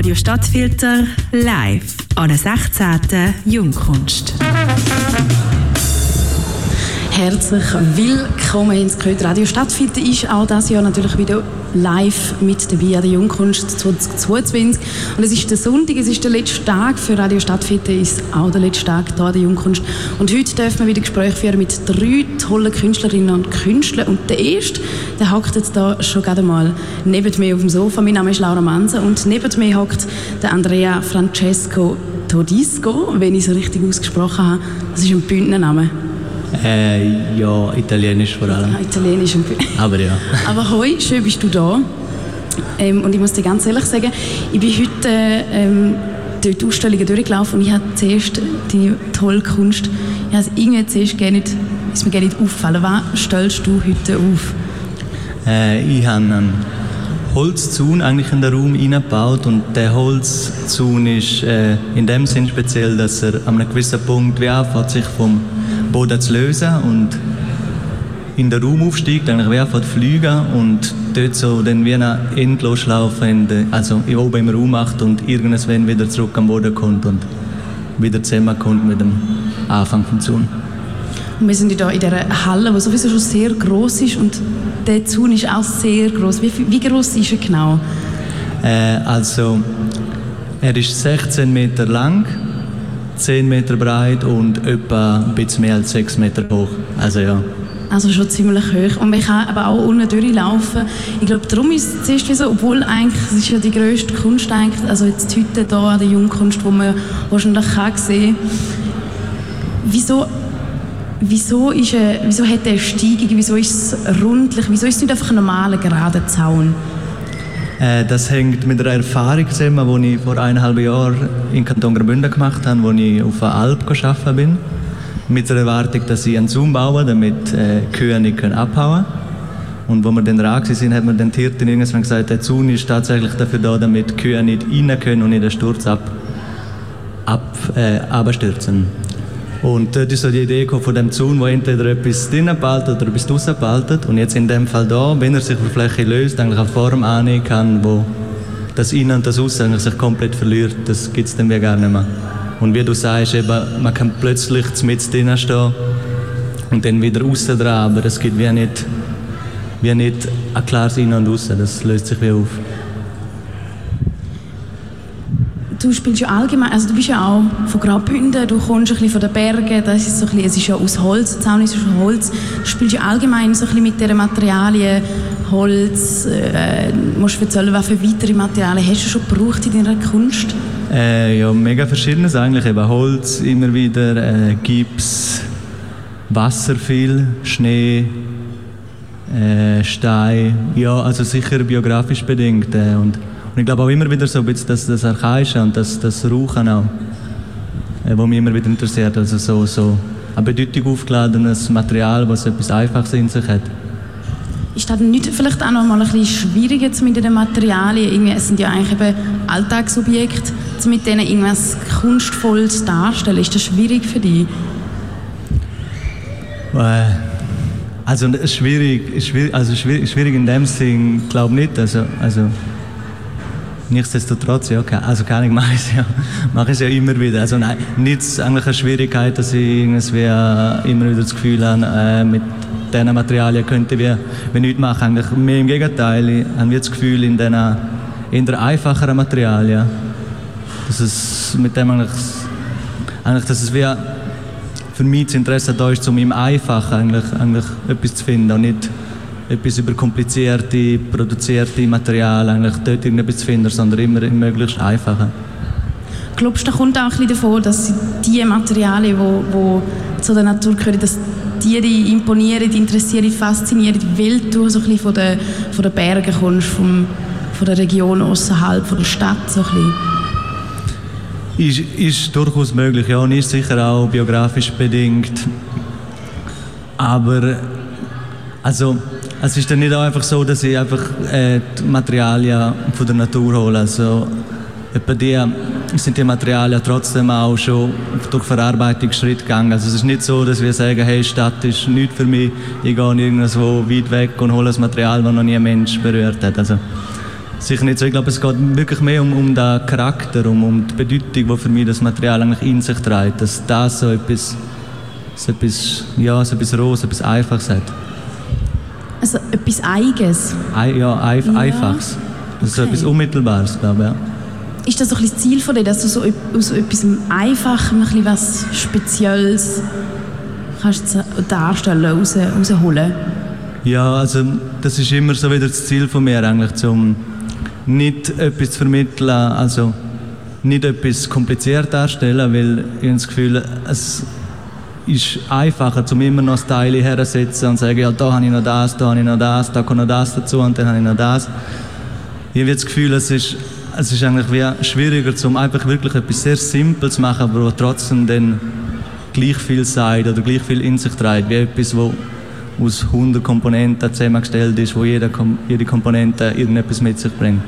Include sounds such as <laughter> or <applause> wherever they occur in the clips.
Radio Stadtfilter live an der 16. Jungkunst. Herzlich willkommen ins Köth Radio Stadtfilter ist auch das Jahr natürlich wieder live mit dabei an der Jungkunst 2022. Und es ist der Sonntag, es ist der letzte Tag für Radio Stadtfilter, ist auch der letzte Tag hier an der Jungkunst. Und heute dürfen wir wieder Gespräche führen mit drei tollen Künstlerinnen und Künstlern. Und der erste, der hockt jetzt da schon gerade mal neben mir auf dem Sofa. Mein Name ist Laura Manse und neben mir hockt der Andrea Francesco Todisco, wenn ich es richtig ausgesprochen habe. Das ist ein Bündnername. Äh, ja, italienisch vor allem. Ja, italienisch. Aber ja. <laughs> Aber hoi, schön bist du da. Ähm, und ich muss dir ganz ehrlich sagen, ich bin heute ähm, durch die Ausstellungen durchgelaufen und ich habe zuerst die tolle Kunst, ich habe es irgendwie zuerst gar nicht, ist mir gar nicht aufgefallen. Was stellst du heute auf? Äh, ich habe einen Holzzaun eigentlich in den Raum eingebaut und der Holzzaun ist äh, in dem Sinn speziell, dass er an einem gewissen Punkt wie anfängt, sich vom Boden zu lösen und in den Raum aufsteigt, wie anfängt zu fliegen und dort so dann wie einen Endloslauf in der, also oben im Raum macht und irgendwann wieder zurück am Boden kommt und wieder zusammenkommt mit dem Anfang vom Zaun. Und wir sind hier in dieser Halle, die sowieso schon sehr groß ist und der Zaun ist auch sehr groß. Wie, wie groß ist er genau? Äh, also er ist 16 Meter lang, 10 Meter breit und etwa ein bisschen mehr als 6 Meter hoch. Also ja. Also schon ziemlich hoch. Und man kann aber auch unten durchlaufen. Ich glaube, darum ist es zuerst so, obwohl eigentlich, es ist ja die grösste Kunst eigentlich, also jetzt heute hier an der Jungkunst, wo man wahrscheinlich kann sehen Wieso, wieso, ist er, wieso hat er Steigung, wieso ist es rundlich, wieso ist es nicht einfach ein normaler, gerader Zaun? Äh, das hängt mit einer Erfahrung zusammen, die ich vor eineinhalb Jahren in Kanton Graubünden gemacht habe, wo ich auf der Alp arbeiten bin. Mit der Erwartung, dass ich einen Zaun baue, damit äh, Kühe nicht abhauen können. Und wo wir dann dran sind, hat mir dann die Hirtin irgendwann gesagt, der Zaun ist tatsächlich dafür da, damit Kühe nicht rein können und in den Sturz ab, ab, äh, abstürzen. Und dort ist so die Idee von dem Zaun, wo entweder etwas drinnen behaltet oder etwas draußen behaltet. Und jetzt in dem Fall da, wenn er sich auf Fläche löst, eigentlich eine Form annehmen kann, wo das Innen und das eigentlich sich komplett verliert, das gibt es dann wie gar nicht mehr. Und wie du sagst, eben, man kann plötzlich mit drinnen stehen und dann wieder außen dran, aber es gibt wie nicht, wie nicht ein klares Innen und Außen, das löst sich wie auf. Du spielst ja allgemein, also du bist ja auch von Graubünden, du kommst ein bisschen von den Bergen, das ist so ein bisschen, es ist ja aus Holz, der Zaun ist aus Holz. Du spielst ja allgemein so ein bisschen mit diesen Materialien, Holz, äh, musst du erzählen, für weitere Materialien hast du schon gebraucht in deiner Kunst? Äh, ja, mega verschiedenes eigentlich, eben Holz immer wieder, äh, Gips, Wasser viel, Schnee, äh, Stein, ja, also sicher biografisch bedingt äh, und und ich glaube auch immer wieder so ein bisschen das, das Archaische und das, das Rauchen auch, äh, was mich immer wieder interessiert. Also so, so ein bedeutung aufgeladenes Material, das etwas Einfaches in sich hat. Ist das nicht vielleicht auch noch mal ein bisschen schwieriger jetzt mit den Materialien? Irgendwie, es sind ja eigentlich eben Alltagsobjekte, mit denen irgendwas Kunstvolles darstellen. Ist das schwierig für dich? Äh, also schwierig, schwierig, also schwierig, schwierig in dem Sinn glaube ich nicht. Also, also Nichtsdestotrotz, ja, also keine Ahnung, <laughs> mache ich es ja, mache ich ja immer wieder. Also nein, nicht eigentlich eine Schwierigkeit, dass ich irgendwie immer wieder das Gefühl habe, äh, mit diesen Materialien könnte wir, wir nichts machen. Eigentlich mehr im Gegenteil, ich habe das Gefühl, in diesen in der einfacheren Materialien, dass es mit dem eigentlich, eigentlich dass es wie für mich das Interesse da ist, um im Einfachen eigentlich, eigentlich etwas zu finden und nicht etwas über komplizierte, produzierte Materialien eigentlich dort irgendetwas zu finden, sondern immer im möglichst einfachen. Glaubst du, da kommt auch ein bisschen davon, dass die Materialien, die, zu der Natur gehören, dass die dich imponieren, interessieren, faszinieren, weil du so ein bisschen von den, von den Bergen kommst, vom, von der Region außerhalb von der Stadt so ein Ist, ist durchaus möglich, ja, und ist sicher auch biografisch bedingt. Aber also es ist dann nicht auch einfach so, dass ich einfach äh, die Materialien von der Natur hole. Also, bei dir sind die Materialien trotzdem auch schon durch Verarbeitungsschritt gegangen. Also es ist nicht so, dass wir sagen, hey, Stadt ist nichts für mich, ich gehe irgendwo weit weg und hole ein Material, das noch nie ein Mensch berührt hat. Also sicher nicht so. Ich glaube, es geht wirklich mehr um, um den Charakter, um, um die Bedeutung, die für mich das Material eigentlich in sich trägt. Dass das so etwas, so etwas, ja, so etwas Rohes, etwas Einfaches hat. Also etwas Eigenes? Ei, ja, Eif ja, Einfaches. Also okay. etwas Unmittelbares, glaube ich. Ja. Ist das so ein das Ziel von dir, dass du so aus etwas Einfachem ein was Spezielles kannst darstellen, raus, rausholen? Ja, also das ist immer so wieder das Ziel von mir eigentlich, zum nicht etwas zu vermitteln, also nicht etwas kompliziert darstellen, weil ich habe das Gefühl, es ist einfacher, zum immer noch das Teil herzusetzen und zu sagen, ja, da habe ich noch das, da habe ich noch das, da kommt noch das dazu und dann habe ich noch das. Ich habe das Gefühl, es ist, es ist eigentlich wie schwieriger, um einfach wirklich etwas sehr Simples zu machen, aber trotzdem dann gleich viel sagt oder gleich viel in sich trägt, wie etwas, das aus 100 Komponenten zusammengestellt ist, wo jede, jede Komponente irgendetwas mit sich bringt.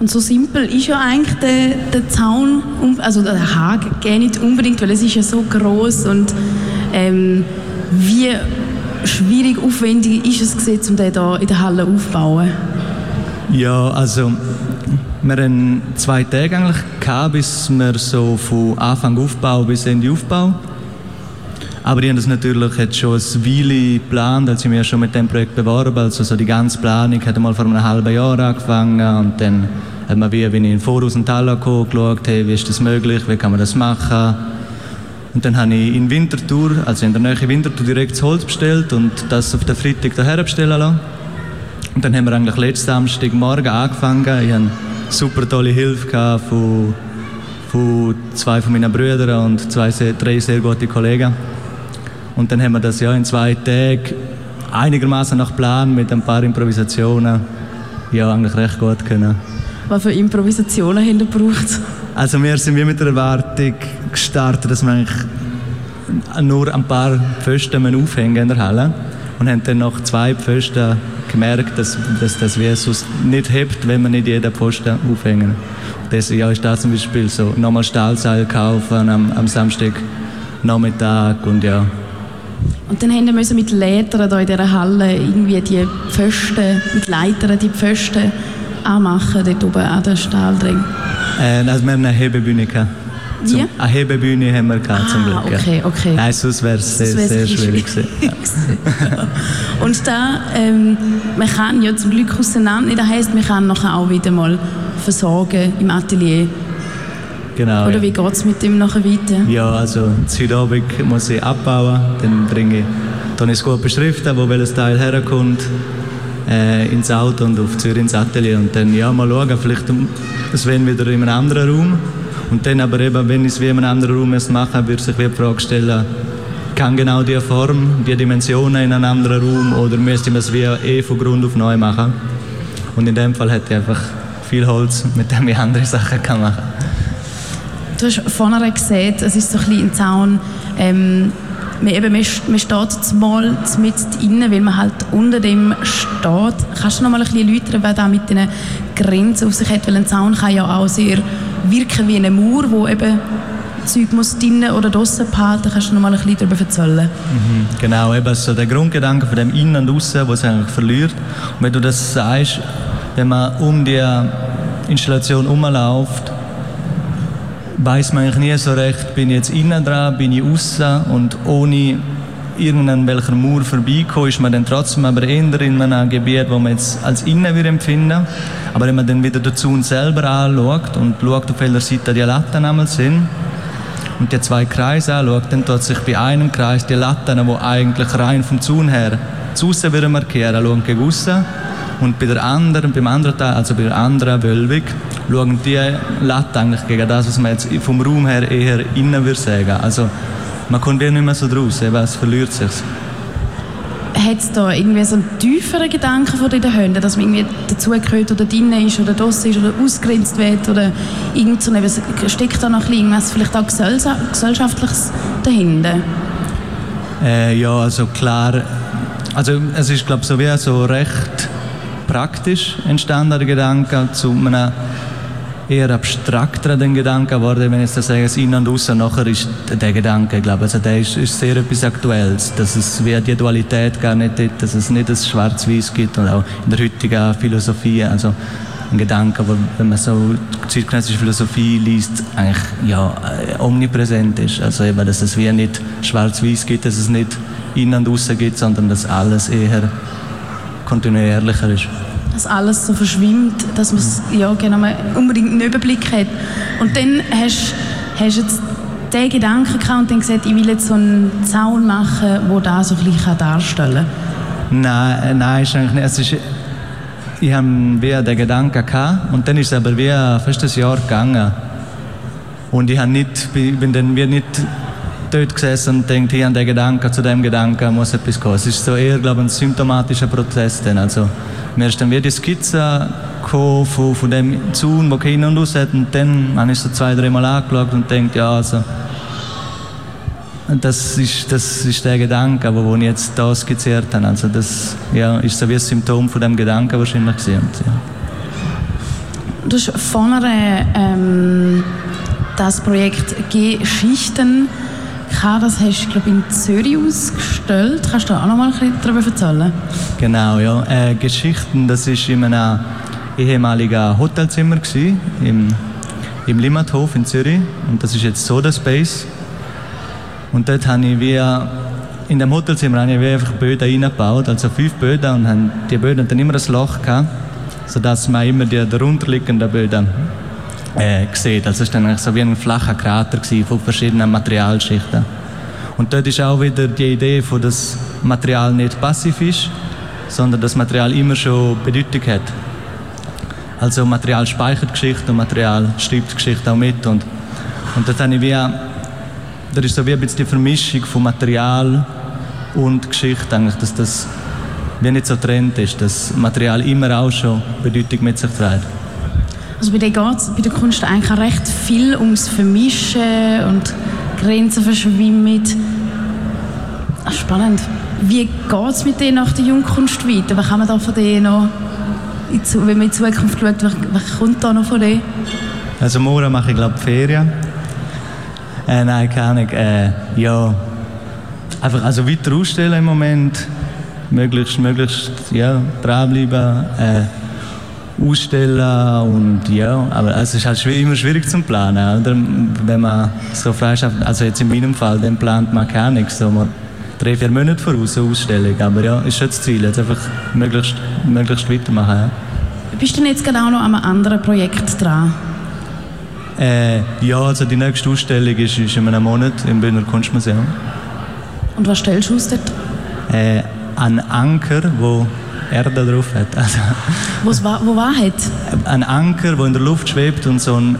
Und so simpel ist ja eigentlich der, der Zaun, also der Haken, gar nicht unbedingt, weil es ist ja so groß und ähm, wie schwierig, aufwendig ist es gewesen, um den hier in der Halle aufzubauen? Ja, also wir hatten zwei Tage eigentlich gehabt, bis wir so von Anfang Aufbau bis Ende Aufbau aber ich habe das natürlich jetzt schon ein Weile geplant, als ich mich schon mit dem Projekt beworben Also so die ganze Planung hat mal vor einem halben Jahr angefangen und dann hat man wie, wenn ich in Voraus und Tal geschaut, hey, wie ist das möglich, wie kann man das machen. Und dann habe ich in Winterthur, also in der Nähe Winterthur, direkt das Holz bestellt und das auf den Freitag daher bestellen lassen. Und dann haben wir eigentlich letzten Samstagmorgen angefangen. Ich hatte super tolle Hilfe von, von zwei von meinen Brüdern und zwei, drei sehr gute Kollegen. Und dann haben wir das ja in zwei Tagen einigermaßen nach Plan mit ein paar Improvisationen ja eigentlich recht gut können. Was für Improvisationen haben ihr gebraucht? Also wir sind wie mit der Erwartung gestartet, dass wir eigentlich nur ein paar Pfosten aufhängen in der Halle und haben dann nach zwei Pfosten gemerkt, dass, dass das sonst nicht hebt, wenn man nicht jeden Pfosten aufhängen. Deswegen ja, ist das zum Beispiel so, nochmal Stahlseil kaufen am, am Samstag Nachmittag und ja, und dann haben wir mit Leitern hier in dieser Halle irgendwie die Pfosten, mit Leitern die Pfosten anmachen, dort oben an den Stahldring. Äh, also wir haben eine Hebebühne gehabt. Zum, ja? Eine Hebebühne haben wir gehabt, ah, zum Glück. okay, okay. Nein, sonst wäre es sehr, sehr schwierig gewesen. <laughs> Und da, ähm, man kann ja zum Glück auseinander, das heisst, man kann nachher auch wieder mal versorgen im Atelier. Genau, Oder wie geht es mit dem nachher weiter? Ja, also heute Abend muss ich abbauen, dann bringe ich, dann ist gut beschriften, wo welches Teil herkommt, äh, ins Auto und auf Zürich ins Atelier und dann ja, mal schauen, vielleicht werden wieder in einem anderen Raum und dann aber eben, wenn ich es wie in einem anderen Raum machen würde sich die Frage stellen, kann genau die Form, die Dimensionen in einem anderen Raum oder müsste man es wie eh von Grund auf neu machen? Und in dem Fall hätte ich einfach viel Holz, mit dem ich andere Sachen kann machen kann. Du hast vorhin gesehen, es ist so ein ein Zaun, ähm, man, eben, man, man steht mal mit innen, weil man halt unter dem steht. Kannst du noch mal ein bisschen erläutern, wer da mit den Grenzen auf sich hat? Weil ein Zaun kann ja auch sehr wirken wie eine Mauer, wo eben Zeug muss drinnen oder draußen behalten. Kannst du noch mal ein bisschen darüber erzählen? Mhm, genau, eben so der Grundgedanke von dem Innen und Außen, was eigentlich verliert. Und wenn du das sagst, wenn man um die Installation herumläuft, weiß man eigentlich nie so recht, bin ich jetzt innen dran, bin ich außen und ohne irgendeinen Mauer vorbeikommen, ist man dann trotzdem aber eher in einem Gebiet, wo man jetzt als innen wir empfinden. Aber wenn man dann wieder den Zaun selber anschaut und schaut, auf welcher Seite die Latten einmal sind und die zwei Kreise anschaut, dann tut sich bei einem Kreis die Latten, die eigentlich rein vom Zaun her zu aussen markieren, schauen gegen aussen und bei der anderen, beim anderen Teil, also bei der anderen Wölbung, schauen die Latte eigentlich gegen das, was man jetzt vom Raum her eher innen würde sagen. Also man kommt wie nicht mehr so draus, eben, es verliert sich. Hat es da irgendwie so einen tieferen Gedanken von den Hunden, dass man irgendwie dazugehört oder drinnen ist oder draussen ist oder ausgrenzt wird oder irgend so eine, steckt da noch irgendwas vielleicht auch gesellschaftliches dahinter? Äh, ja, also klar, also es ist glaube ich so wie so recht praktisch entstanden, der Gedanke, zu einem eher abstrakteren Gedanken geworden, wenn ich das sage, das Innen und Außen, nachher ist der Gedanke, ich glaube, also der ist, ist sehr etwas Aktuelles, dass es wie die Dualität gar nicht gibt, dass es nicht das Schwarz-Weiß gibt und auch in der heutigen Philosophie, also ein Gedanke, der, wenn man so zeitgenössische Philosophie liest, eigentlich ja, äh, omnipräsent ist. Also eben, dass es wie nicht schwarz-weiß gibt, dass es nicht innen und außen gibt, sondern dass alles eher kontinuierlicher ist. Dass alles so verschwimmt, dass man ja, genau, unbedingt einen Überblick hat. Und dann hast du jetzt diesen Gedanken gehabt und dann gesagt, ich will jetzt so einen Zaun machen, der das so ein bisschen darstellen kann? Nein, äh, nein, ist eigentlich nicht. Es ist, ich habe wieder den Gedanken gehabt und dann ist es aber wie ein Jahr gegangen. Und ich habe nicht, bin dann wie nicht dort gesessen und denkt, hier an den Gedanken, zu dem Gedanken muss etwas kommen. Es ist so eher, glaube ich, ein symptomatischer Prozess. Dann. Also, mir ist dann wie die Skizze von, von dem Zaun, der keinen und raus hat. Und dann habe ich so zwei, drei Mal angeschaut und denkt, ja, also, das ist, das ist der Gedanke, den ich jetzt hier skizziert habe. Also das ja, ist so wie ein Symptom von dem Gedanken wahrscheinlich. Gewesen. Und, ja. Du hast vorne ähm, das Projekt Geschichten das hast du glaube in Zürich ausgestellt. Kannst du auch noch mal ein bisschen darüber erzählen? Genau, ja. Äh, Geschichten, das war in einem ehemaligen Hotelzimmer gewesen, im, im Limmathof in Zürich. Und das ist jetzt Soda Space. Und dort habe ich wie in dem Hotelzimmer habe ich einfach Böden eingebaut, also fünf Böden und haben die Böden dann immer ein Loch gehabt, sodass man immer die darunterliegenden Böden äh, sieht. Also es war dann so wie ein flacher Krater von verschiedenen Materialschichten. Und dort ist auch wieder die Idee, dass das Material nicht passiv ist, sondern das Material immer schon Bedeutung hat. Also Material speichert Geschichte und Material schreibt Geschichte auch mit. Und, und dort habe ich wie da ist so wie ein bisschen die Vermischung von Material und Geschichte eigentlich, dass das wie nicht so trennt ist, dass Material immer auch schon Bedeutung mit sich trägt. Also bei dir geht es bei der Kunst eigentlich auch recht viel ums Vermischen und Grenzen verschwimmen. Ach, spannend. Wie geht es mit dir nach der Jungkunst weiter? Was kann man da von dir noch, wenn man in Zukunft schaut, was, was kommt da noch von dir? Also morgen mache ich glaube Ferien äh, nein, keine Ahnung. Äh, ja, einfach also weiter ausstellen im Moment. Möglichst, möglichst ja, dranbleiben. Äh, ausstellen und ja, aber es ist halt immer schwierig zu planen, oder? wenn man so Freischaft, also jetzt in meinem Fall, dann plant man gar nichts, so man drei, vier Monate voraus eine Ausstellung, aber ja, ist schon das Ziel, jetzt einfach möglichst, möglichst weitermachen. Ja. Bist du denn jetzt auch noch an einem anderen Projekt dran? Äh, ja, also die nächste Ausstellung ist, ist in einem Monat im Bühner Kunstmuseum. Und was stellst du aus dort? Äh, ein Anker, wo Erde drauf hat. <laughs> Also, war, wo war hat? Ein Anker, der in der Luft schwebt und so ein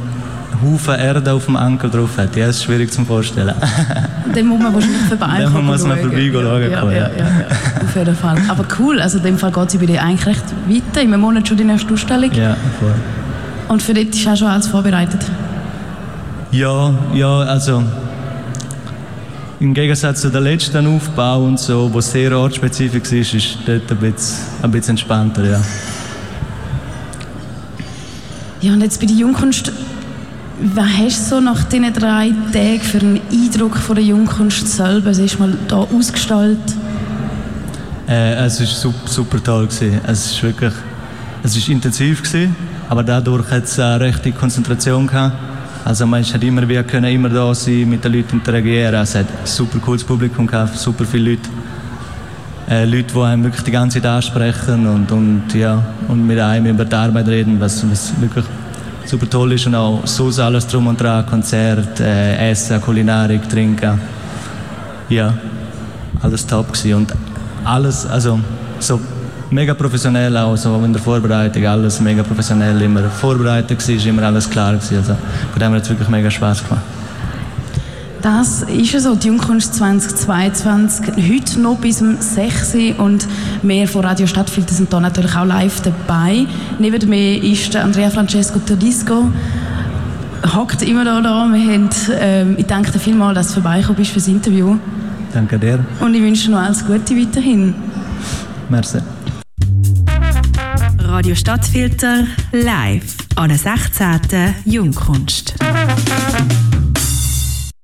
Haufen Erde auf dem Anker drauf hat. Ja, das ist schwierig zu vorstellen. <laughs> Den muss man wahrscheinlich vorbei <laughs> Den muss man vorbei schauen. Ja, ja, ja, ja, auf jeden Fall. Aber cool, also in dem Fall geht es bei dir eigentlich recht weiter. Einem Monat schon die nächste Ausstellung. Ja, voll. Und für dich ist auch schon alles vorbereitet? Ja, ja, also im Gegensatz zu der letzten Aufbau und so, wo sehr ortsspezifisch ist, ist dort ein bisschen, ein bisschen entspannter, ja. Ja, und jetzt bei der Jungkunst, was hast du so nach diesen drei Tagen für einen Eindruck von der Jungkunst selber? Es ist mal hier ausgestellt. Äh, es war super, super toll. Gewesen. Es ist wirklich es ist intensiv, gewesen, aber dadurch hat es eine rechte Konzentration gehabt also man hat immer wieder können immer da sein, mit den Leuten interagieren. Es hat ein super cooles Publikum gehabt, super viele Leute. Äh, Leute, die einem wirklich die ganze Zeit ansprechen und, und, ja, und mit einem über die Arbeit reden, was, was wirklich super toll ist. Und auch sonst alles drum und dran, Konzert, äh, Essen, Kulinarik, Trinken. Ja, alles top gewesen. Und alles, also so mega professionell auch, so in der Vorbereitung, alles mega professionell, immer vorbereitet war, immer alles klar gewesen. Also von dem hat es wirklich mega Spaß gemacht. Das ist so, die Jungkunst 2022, heute noch bis um 6 Uhr und mehr von Radio Stadtfilter sind da natürlich auch live dabei. Neben mir ist Andrea Francesco Todisco, hockt immer da da. Wir haben, ähm, ich danke dir vielmals, dass du vorbeigekommen bist für das Interview. Danke dir. Und ich wünsche dir noch alles Gute weiterhin. Merci. Radio Stadtfilter live an der 16. Jungkunst.